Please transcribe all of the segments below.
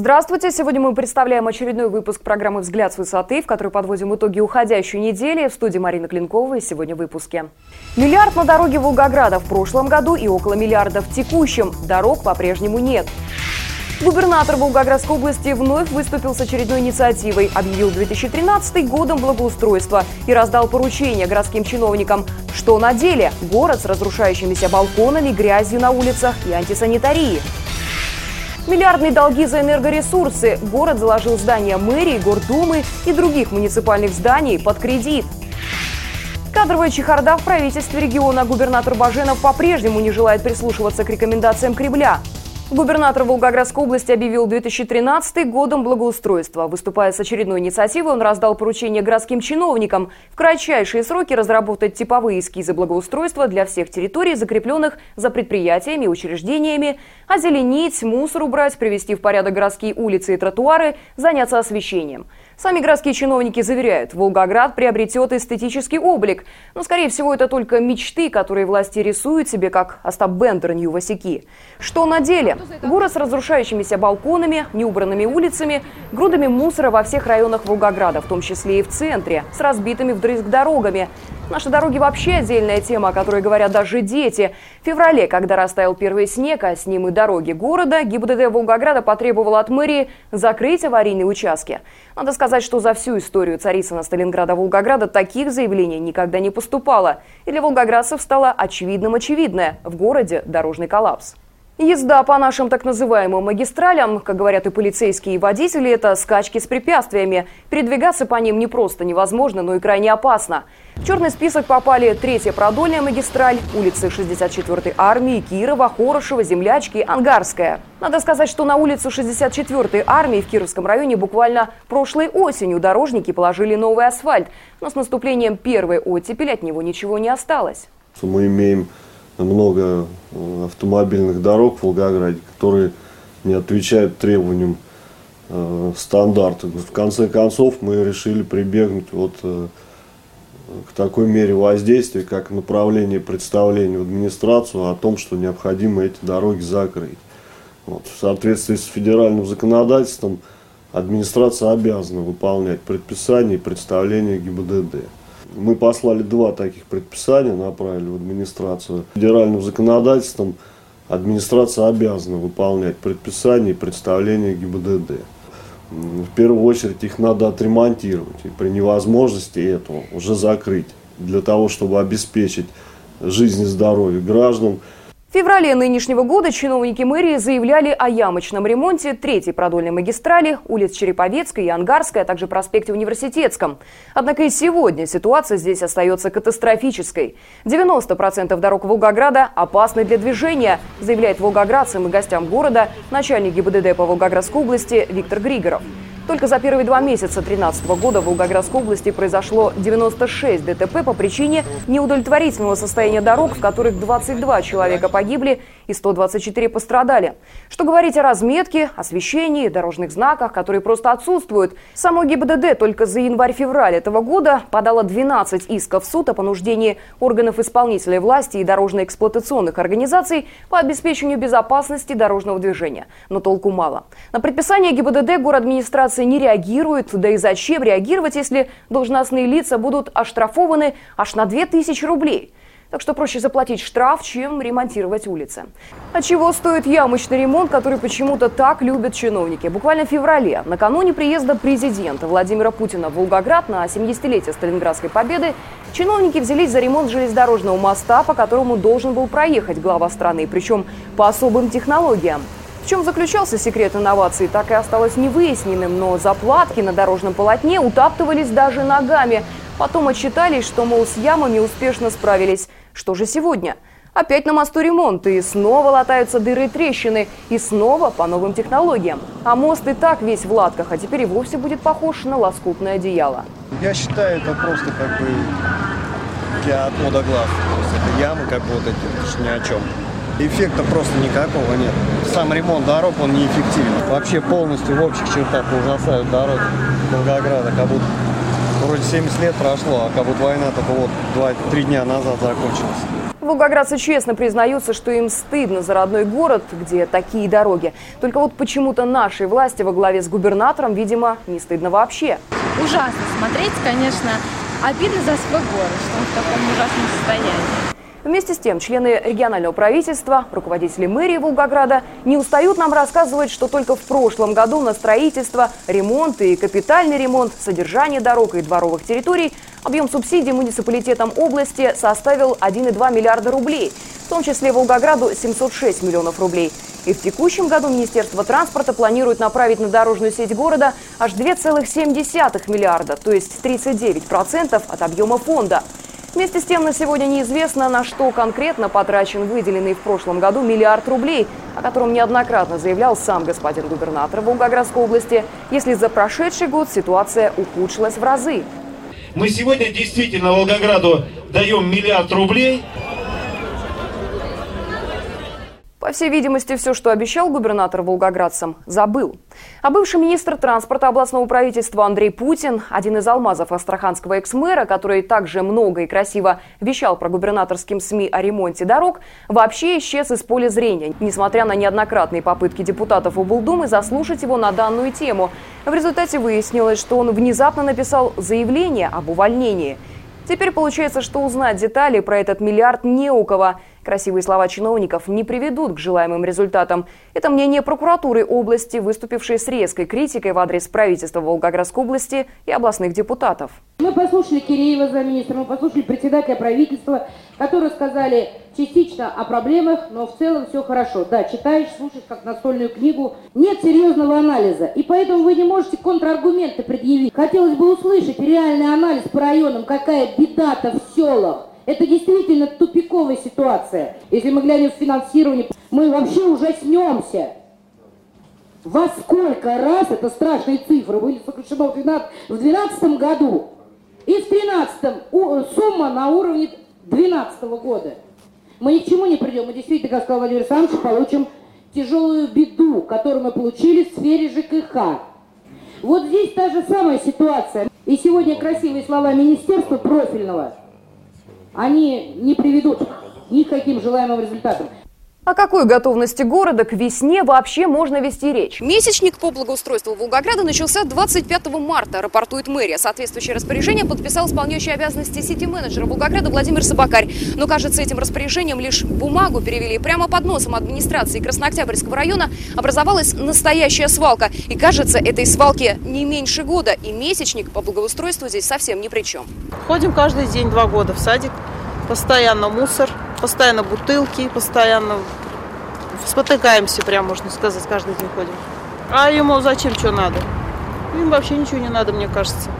Здравствуйте! Сегодня мы представляем очередной выпуск программы «Взгляд с высоты», в которой подводим итоги уходящей недели. В студии Марина Клинкова и сегодня в выпуске. Миллиард на дороге Волгограда в прошлом году и около миллиарда в текущем. Дорог по-прежнему нет. Губернатор Волгоградской области вновь выступил с очередной инициативой, объявил 2013 годом благоустройства и раздал поручения городским чиновникам. Что на деле? Город с разрушающимися балконами, грязью на улицах и антисанитарией. Миллиардные долги за энергоресурсы. Город заложил здания мэрии, гордумы и других муниципальных зданий под кредит. Кадровая чехарда в правительстве региона. Губернатор Баженов по-прежнему не желает прислушиваться к рекомендациям Кремля. Губернатор Волгоградской области объявил 2013 годом благоустройства. Выступая с очередной инициативой, он раздал поручение городским чиновникам в кратчайшие сроки разработать типовые эскизы благоустройства для всех территорий, закрепленных за предприятиями и учреждениями, озеленить, мусор убрать, привести в порядок городские улицы и тротуары, заняться освещением – Сами городские чиновники заверяют, Волгоград приобретет эстетический облик. Но, скорее всего, это только мечты, которые власти рисуют себе, как Остап Бендер Нью-Васики. Что на деле? Город с разрушающимися балконами, неубранными улицами, грудами мусора во всех районах Волгограда, в том числе и в центре, с разбитыми вдрызг дорогами. Наши дороги вообще отдельная тема, о которой говорят даже дети. В феврале, когда растаял первый снег, а с ним и дороги города, ГИБДД Волгограда потребовала от мэрии закрыть аварийные участки. Надо сказать, что за всю историю Царицына, Сталинграда, Волгограда таких заявлений никогда не поступало. И для волгоградцев стало очевидным очевидное – в городе дорожный коллапс. Езда по нашим так называемым магистралям, как говорят и полицейские, и водители, это скачки с препятствиями. Передвигаться по ним не просто невозможно, но и крайне опасно. В черный список попали третья продольная магистраль, улицы 64-й армии, Кирова, Хорошева, Землячки, Ангарская. Надо сказать, что на улицу 64-й армии в Кировском районе буквально прошлой осенью дорожники положили новый асфальт. Но с наступлением первой оттепели от него ничего не осталось. Мы имеем много э, автомобильных дорог в Волгограде, которые не отвечают требованиям э, стандарта. В конце концов мы решили прибегнуть вот э, к такой мере воздействия, как направление представления в администрацию о том, что необходимо эти дороги закрыть. Вот. В соответствии с федеральным законодательством администрация обязана выполнять предписания и представления ГИБДД. Мы послали два таких предписания, направили в администрацию. Федеральным законодательством администрация обязана выполнять предписания и представления ГИБДД. В первую очередь их надо отремонтировать и при невозможности этого уже закрыть для того, чтобы обеспечить жизнь и здоровье граждан. В феврале нынешнего года чиновники мэрии заявляли о ямочном ремонте третьей продольной магистрали, улиц Череповецкой и Ангарской, а также проспекте Университетском. Однако и сегодня ситуация здесь остается катастрофической. 90% дорог Волгограда опасны для движения, заявляет волгоградцам и гостям города начальник ГИБДД по Волгоградской области Виктор Григоров. Только за первые два месяца 2013 года в Волгоградской области произошло 96 ДТП по причине неудовлетворительного состояния дорог, в которых 22 человека погибли и 124 пострадали. Что говорить о разметке, освещении, дорожных знаках, которые просто отсутствуют. Само ГИБДД только за январь-февраль этого года подало 12 исков в суд о понуждении органов исполнительной власти и дорожно-эксплуатационных организаций по обеспечению безопасности дорожного движения. Но толку мало. На предписание ГИБДД город администрации администрация не реагирует. Да и зачем реагировать, если должностные лица будут оштрафованы аж на 2000 рублей? Так что проще заплатить штраф, чем ремонтировать улицы. А чего стоит ямочный ремонт, который почему-то так любят чиновники? Буквально в феврале, накануне приезда президента Владимира Путина в Волгоград на 70-летие Сталинградской победы, чиновники взялись за ремонт железнодорожного моста, по которому должен был проехать глава страны, причем по особым технологиям. В чем заключался секрет инноваций, так и осталось невыясненным, но заплатки на дорожном полотне утаптывались даже ногами. Потом отчитались, что, мол, с ямами успешно справились. Что же сегодня? Опять на мосту ремонт, и снова латаются дыры и трещины, и снова по новым технологиям. А мост и так весь в латках, а теперь и вовсе будет похож на лоскутное одеяло. Я считаю, это просто как бы для отвода глаз. То это ямы как вот эти, ни о чем. Эффекта просто никакого нет. Сам ремонт дорог, он неэффективен. Вообще полностью в общих чертах ужасают дороги Волгограда, как будто вроде 70 лет прошло, а как будто война только вот 2-3 дня назад закончилась. Волгоградцы честно признаются, что им стыдно за родной город, где такие дороги. Только вот почему-то нашей власти во главе с губернатором, видимо, не стыдно вообще. Ужасно смотреть, конечно. Обидно за свой город, что он в таком ужасном состоянии. Вместе с тем, члены регионального правительства, руководители мэрии Волгограда не устают нам рассказывать, что только в прошлом году на строительство, ремонт и капитальный ремонт, содержание дорог и дворовых территорий объем субсидий муниципалитетам области составил 1,2 миллиарда рублей, в том числе Волгограду 706 миллионов рублей. И в текущем году Министерство транспорта планирует направить на дорожную сеть города аж 2,7 миллиарда, то есть 39% от объема фонда. Вместе с тем на сегодня неизвестно, на что конкретно потрачен выделенный в прошлом году миллиард рублей, о котором неоднократно заявлял сам господин губернатор Волгоградской области, если за прошедший год ситуация ухудшилась в разы. Мы сегодня действительно Волгограду даем миллиард рублей, По всей видимости, все, что обещал губернатор волгоградцам, забыл. А бывший министр транспорта областного правительства Андрей Путин, один из алмазов астраханского экс-мэра, который также много и красиво вещал про губернаторским СМИ о ремонте дорог, вообще исчез из поля зрения, несмотря на неоднократные попытки депутатов облдумы заслушать его на данную тему. В результате выяснилось, что он внезапно написал заявление об увольнении. Теперь получается, что узнать детали про этот миллиард не у кого – Красивые слова чиновников не приведут к желаемым результатам. Это мнение прокуратуры области, выступившей с резкой критикой в адрес правительства Волгоградской области и областных депутатов. Мы послушали Киреева замминистра, мы послушали председателя правительства, которые сказали частично о проблемах, но в целом все хорошо. Да, читаешь, слушаешь как настольную книгу. Нет серьезного анализа, и поэтому вы не можете контраргументы предъявить. Хотелось бы услышать реальный анализ по районам, какая беда-то в селах. Это действительно тупиковая ситуация. Если мы глянем в финансирование, мы вообще ужаснемся. Во сколько раз, это страшные цифры, были сокращено в 2012 году, и в 2013 сумма на уровне 2012 года. Мы ни к чему не придем, мы действительно, как сказал Владимир Александрович, получим тяжелую беду, которую мы получили в сфере ЖКХ. Вот здесь та же самая ситуация. И сегодня красивые слова Министерства профильного – они не приведут ни к каким желаемым результатам. О какой готовности города к весне вообще можно вести речь? Месячник по благоустройству Волгограда начался 25 марта, рапортует мэрия. Соответствующее распоряжение подписал исполняющий обязанности сити-менеджера Волгограда Владимир Собакарь. Но, кажется, этим распоряжением лишь бумагу перевели. Прямо под носом администрации Краснооктябрьского района образовалась настоящая свалка. И, кажется, этой свалке не меньше года. И месячник по благоустройству здесь совсем ни при чем. Ходим каждый день два года в садик. Постоянно мусор, постоянно бутылки, постоянно спотыкаемся, прям можно сказать, каждый день ходим. А ему зачем что надо? Им вообще ничего не надо, мне кажется.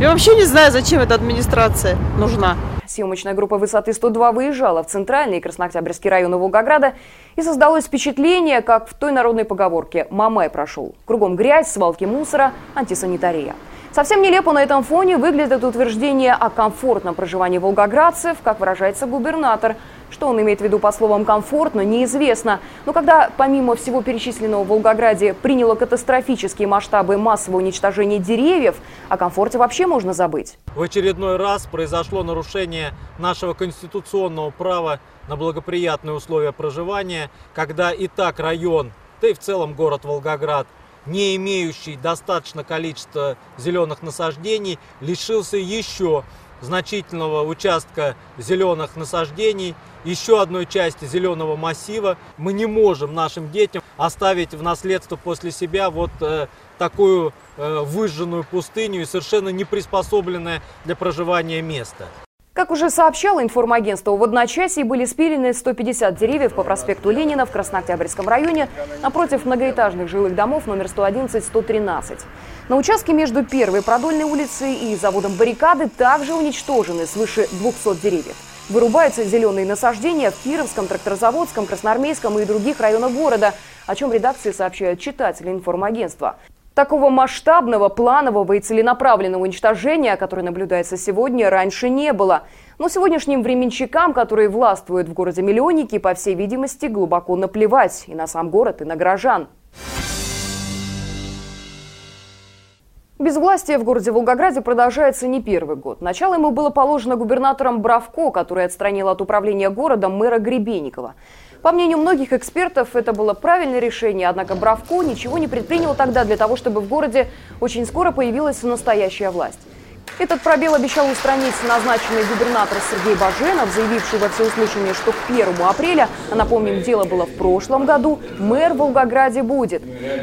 Я вообще не знаю, зачем эта администрация нужна. Съемочная группа высоты 102 выезжала в центральный Краснооктябрьский район Волгограда и создалось впечатление, как в той народной поговорке «Мамай прошел». Кругом грязь, свалки мусора, антисанитария. Совсем нелепо на этом фоне выглядит утверждение о комфортном проживании волгоградцев, как выражается губернатор. Что он имеет в виду по словам «комфортно» неизвестно. Но когда помимо всего перечисленного в Волгограде приняло катастрофические масштабы массового уничтожения деревьев, о комфорте вообще можно забыть. В очередной раз произошло нарушение нашего конституционного права на благоприятные условия проживания, когда и так район, да и в целом город Волгоград – не имеющий достаточно количества зеленых насаждений, лишился еще значительного участка зеленых насаждений, еще одной части зеленого массива. Мы не можем нашим детям оставить в наследство после себя вот э, такую э, выжженную пустыню и совершенно не приспособленное для проживания место. Как уже сообщало информагентство, в одночасье были спилены 150 деревьев по проспекту Ленина в Краснооктябрьском районе напротив многоэтажных жилых домов номер 111-113. На участке между Первой Продольной улицей и заводом «Баррикады» также уничтожены свыше 200 деревьев. Вырубаются зеленые насаждения в Кировском, Тракторозаводском, Красноармейском и других районах города, о чем редакции сообщают читатели информагентства. Такого масштабного, планового и целенаправленного уничтожения, которое наблюдается сегодня, раньше не было. Но сегодняшним временщикам, которые властвуют в городе-миллионники, по всей видимости, глубоко наплевать и на сам город, и на горожан. Безвластие в городе Волгограде продолжается не первый год. Начало ему было положено губернатором Бравко, который отстранил от управления городом мэра Гребенникова. По мнению многих экспертов, это было правильное решение, однако Бравко ничего не предпринял тогда для того, чтобы в городе очень скоро появилась настоящая власть. Этот пробел обещал устранить назначенный губернатор Сергей Баженов, заявивший во всеуслышание, что к 1 апреля, а напомним, дело было в прошлом году, мэр в Волгограде будет.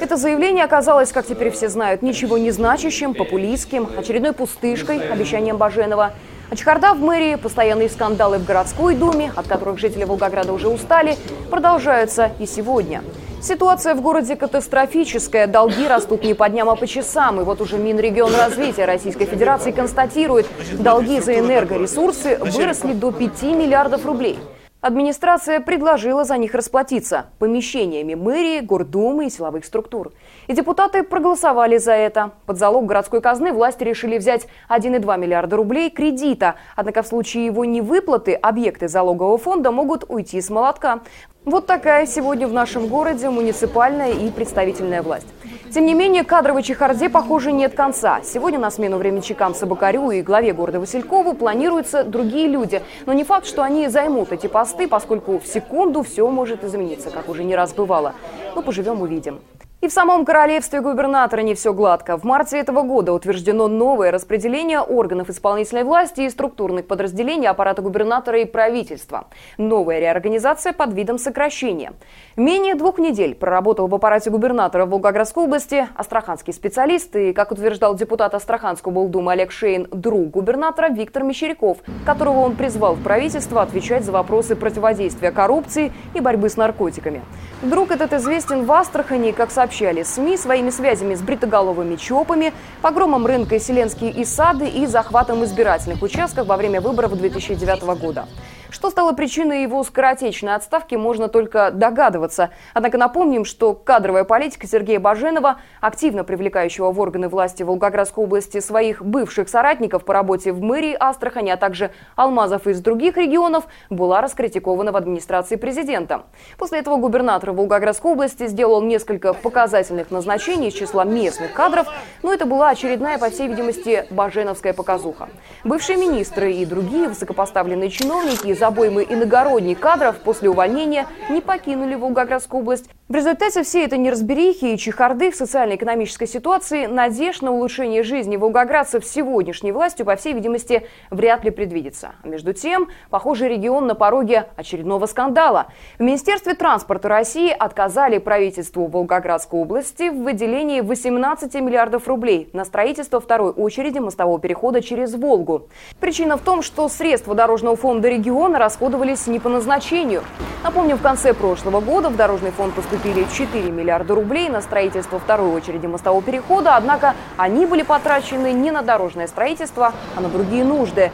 Это заявление оказалось, как теперь все знают, ничего не значащим, популистским, очередной пустышкой, обещанием Баженова. А чехарда в мэрии, постоянные скандалы в городской думе, от которых жители Волгограда уже устали, продолжаются и сегодня. Ситуация в городе катастрофическая. Долги растут не по дням, а по часам. И вот уже Минрегион развития Российской Федерации констатирует, долги за энергоресурсы выросли до 5 миллиардов рублей. Администрация предложила за них расплатиться помещениями мэрии, гордумы и силовых структур. И депутаты проголосовали за это. Под залог городской казны власти решили взять 1,2 миллиарда рублей кредита. Однако в случае его невыплаты объекты залогового фонда могут уйти с молотка. Вот такая сегодня в нашем городе муниципальная и представительная власть. Тем не менее, кадровой чехарде, похоже, нет конца. Сегодня на смену временщикам Собакарю и главе города Василькову планируются другие люди. Но не факт, что они займут эти посты, поскольку в секунду все может измениться, как уже не раз бывало. Но поживем увидим. И в самом королевстве губернатора не все гладко. В марте этого года утверждено новое распределение органов исполнительной власти и структурных подразделений аппарата губернатора и правительства. Новая реорганизация под видом сокращения. Менее двух недель проработал в аппарате губернатора в Волгоградской области астраханский специалист и, как утверждал депутат Астраханского облдума Олег Шейн, друг губернатора Виктор Мещеряков, которого он призвал в правительство отвечать за вопросы противодействия коррупции и борьбы с наркотиками. Друг этот известен в Астрахани, как сообщил сообщали СМИ своими связями с бритоголовыми ЧОПами, погромом рынка Селенские и сады и захватом избирательных участков во время выборов 2009 года. Что стало причиной его скоротечной отставки, можно только догадываться. Однако напомним, что кадровая политика Сергея Баженова, активно привлекающего в органы власти Волгоградской области своих бывших соратников по работе в мэрии Астрахани, а также алмазов из других регионов, была раскритикована в администрации президента. После этого губернатор Волгоградской области сделал несколько показательных назначений из числа местных кадров, но это была очередная, по всей видимости, баженовская показуха. Бывшие министры и другие высокопоставленные чиновники из обоймы иногородних кадров после увольнения не покинули Волгоградскую область. В результате всей этой неразберихи и чехарды в социально-экономической ситуации надежд на улучшение жизни волгоградцев сегодняшней властью, по всей видимости, вряд ли предвидится. А между тем, похоже, регион на пороге очередного скандала. В Министерстве транспорта России отказали правительству Волгоградской области в выделении 18 миллиардов рублей на строительство второй очереди мостового перехода через Волгу. Причина в том, что средства Дорожного фонда региона расходовались не по назначению. Напомню, в конце прошлого года в Дорожный фонд поступили поступили 4 миллиарда рублей на строительство второй очереди мостового перехода, однако они были потрачены не на дорожное строительство, а на другие нужды.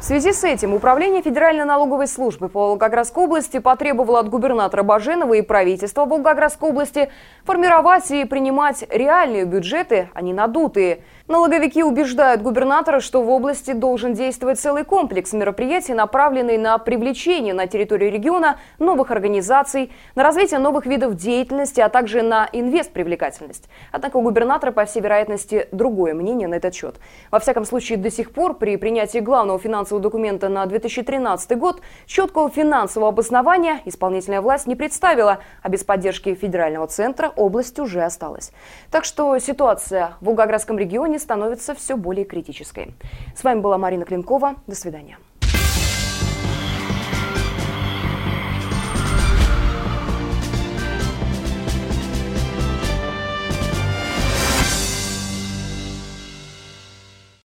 В связи с этим Управление Федеральной налоговой службы по Волгоградской области потребовало от губернатора Баженова и правительства Волгоградской области формировать и принимать реальные бюджеты, а не надутые. Налоговики убеждают губернатора, что в области должен действовать целый комплекс мероприятий, направленный на привлечение на территорию региона новых организаций, на развитие новых видов деятельности, а также на инвестпривлекательность. Однако у губернатора, по всей вероятности, другое мнение на этот счет. Во всяком случае, до сих пор при принятии главного финансового документа на 2013 год четкого финансового обоснования исполнительная власть не представила, а без поддержки федерального центра область уже осталась. Так что ситуация в Волгоградском регионе становится все более критической. С вами была Марина Клинкова. До свидания.